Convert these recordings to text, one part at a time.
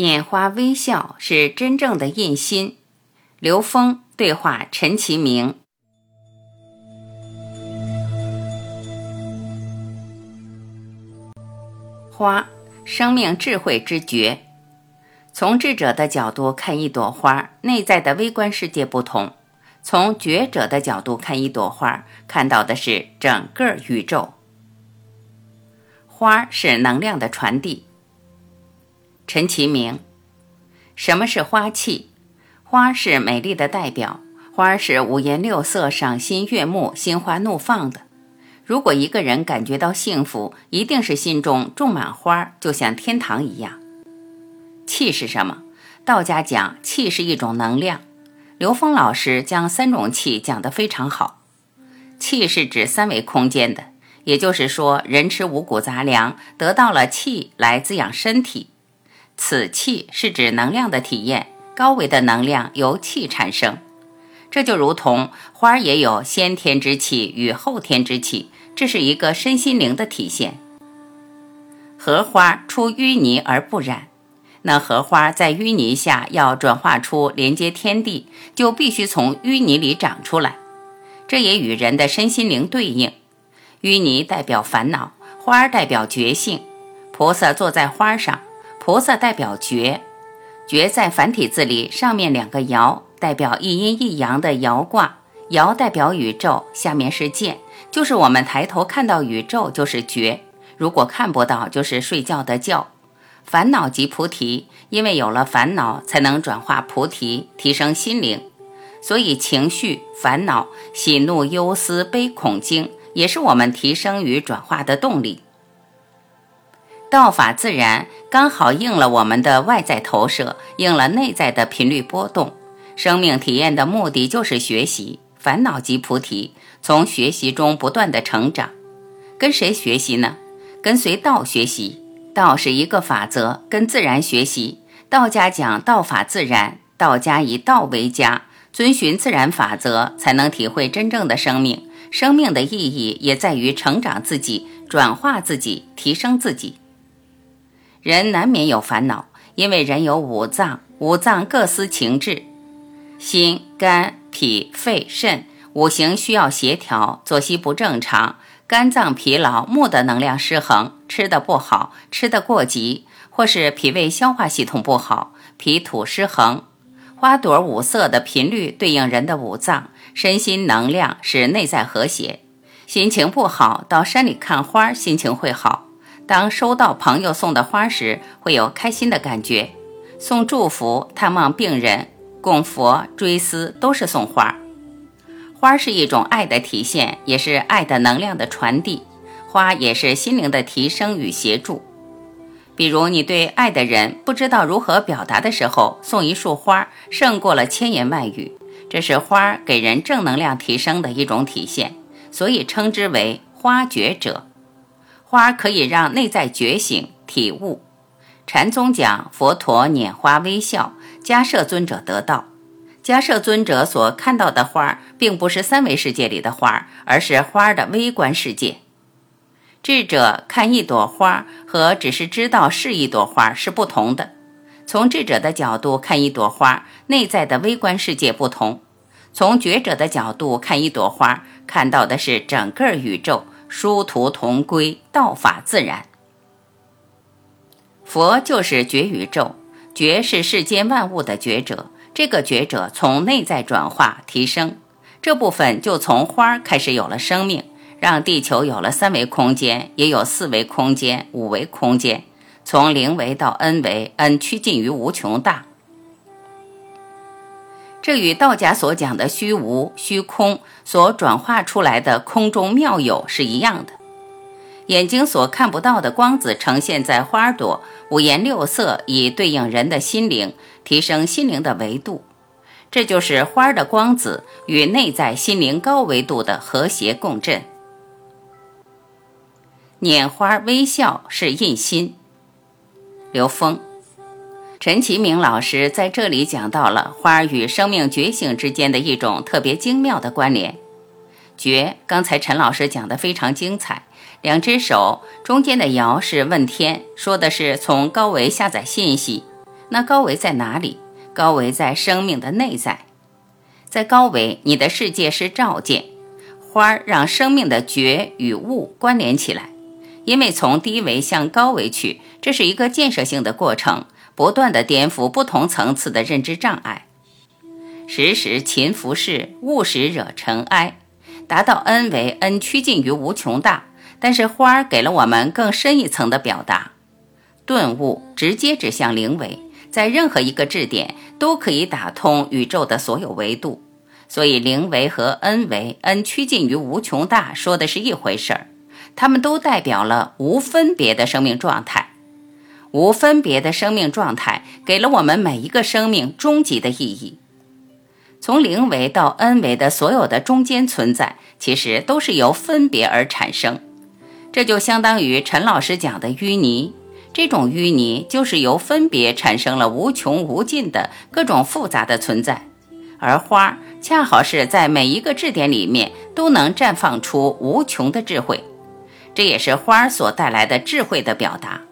拈花微笑是真正的印心。刘峰对话陈其明。花，生命智慧之觉。从智者的角度看一朵花，内在的微观世界不同；从觉者的角度看一朵花，看到的是整个宇宙。花是能量的传递。陈其明，什么是花气？花是美丽的代表，花是五颜六色、赏心悦目、心花怒放的。如果一个人感觉到幸福，一定是心中种满花，就像天堂一样。气是什么？道家讲气是一种能量。刘峰老师将三种气讲得非常好。气是指三维空间的，也就是说，人吃五谷杂粮得到了气来滋养身体。此气是指能量的体验，高维的能量由气产生。这就如同花儿也有先天之气与后天之气，这是一个身心灵的体现。荷花出淤泥而不染。那荷花在淤泥下要转化出连接天地，就必须从淤泥里长出来。这也与人的身心灵对应。淤泥代表烦恼，花代表觉性。菩萨坐在花上，菩萨代表觉。觉在繁体字里上面两个爻，代表一阴一阳的爻卦。爻代表宇宙，下面是见，就是我们抬头看到宇宙就是觉。如果看不到，就是睡觉的觉。烦恼即菩提，因为有了烦恼，才能转化菩提，提升心灵。所以，情绪、烦恼、喜怒忧思悲恐惊，也是我们提升与转化的动力。道法自然，刚好应了我们的外在投射，应了内在的频率波动。生命体验的目的就是学习，烦恼即菩提，从学习中不断的成长。跟谁学习呢？跟随道学习。道是一个法则，跟自然学习。道家讲道法自然，道家以道为家，遵循自然法则，才能体会真正的生命。生命的意义也在于成长自己、转化自己、提升自己。人难免有烦恼，因为人有五脏，五脏各司情志，心、肝、脾、肺、肾五行需要协调，作息不正常。肝脏疲劳，木的能量失衡，吃的不好，吃的过急，或是脾胃消化系统不好，脾土失衡。花朵五色的频率对应人的五脏，身心能量是内在和谐。心情不好，到山里看花，心情会好。当收到朋友送的花时，会有开心的感觉。送祝福、探望病人、供佛、追思，都是送花。花是一种爱的体现，也是爱的能量的传递。花也是心灵的提升与协助。比如你对爱的人不知道如何表达的时候，送一束花，胜过了千言万语。这是花给人正能量提升的一种体现，所以称之为花觉者。花可以让内在觉醒体悟。禅宗讲佛陀拈花微笑，迦摄尊者得道。迦摄尊者所看到的花，并不是三维世界里的花，而是花的微观世界。智者看一朵花，和只是知道是一朵花是不同的。从智者的角度看一朵花，内在的微观世界不同；从觉者的角度看一朵花，看到的是整个宇宙，殊途同归，道法自然。佛就是觉宇宙，觉是世间万物的觉者。这个觉者从内在转化提升，这部分就从花开始有了生命，让地球有了三维空间，也有四维空间、五维空间，从零维到 n 维，n 趋近于无穷大。这与道家所讲的虚无、虚空所转化出来的空中妙有是一样的。眼睛所看不到的光子呈现在花朵，五颜六色，以对应人的心灵，提升心灵的维度。这就是花的光子与内在心灵高维度的和谐共振。拈花微笑是印心。刘峰、陈其明老师在这里讲到了花儿与生命觉醒之间的一种特别精妙的关联。觉，刚才陈老师讲的非常精彩。两只手中间的爻是问天，说的是从高维下载信息。那高维在哪里？高维在生命的内在，在高维，你的世界是照见。花儿让生命的觉与悟关联起来，因为从低维向高维去，这是一个建设性的过程，不断的颠覆不同层次的认知障碍。时时勤拂拭，勿使惹尘埃。达到 N 为 N 趋近于无穷大，但是花儿给了我们更深一层的表达，顿悟直接指向灵维，在任何一个质点都可以打通宇宙的所有维度，所以灵维和 N 维 N 趋近于无穷大说的是一回事儿，它们都代表了无分别的生命状态，无分别的生命状态给了我们每一个生命终极的意义。从零维到 N 维的所有的中间存在，其实都是由分别而产生。这就相当于陈老师讲的淤泥，这种淤泥就是由分别产生了无穷无尽的各种复杂的存在。而花恰好是在每一个质点里面都能绽放出无穷的智慧，这也是花所带来的智慧的表达。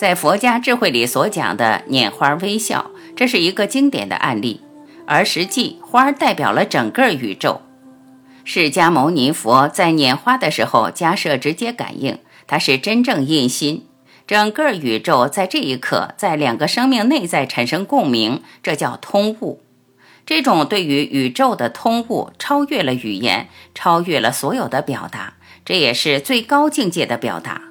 在佛家智慧里所讲的拈花微笑，这是一个经典的案例。而实际，花代表了整个宇宙。释迦牟尼佛在拈花的时候，加设直接感应，它是真正印心。整个宇宙在这一刻，在两个生命内在产生共鸣，这叫通悟。这种对于宇宙的通悟，超越了语言，超越了所有的表达，这也是最高境界的表达。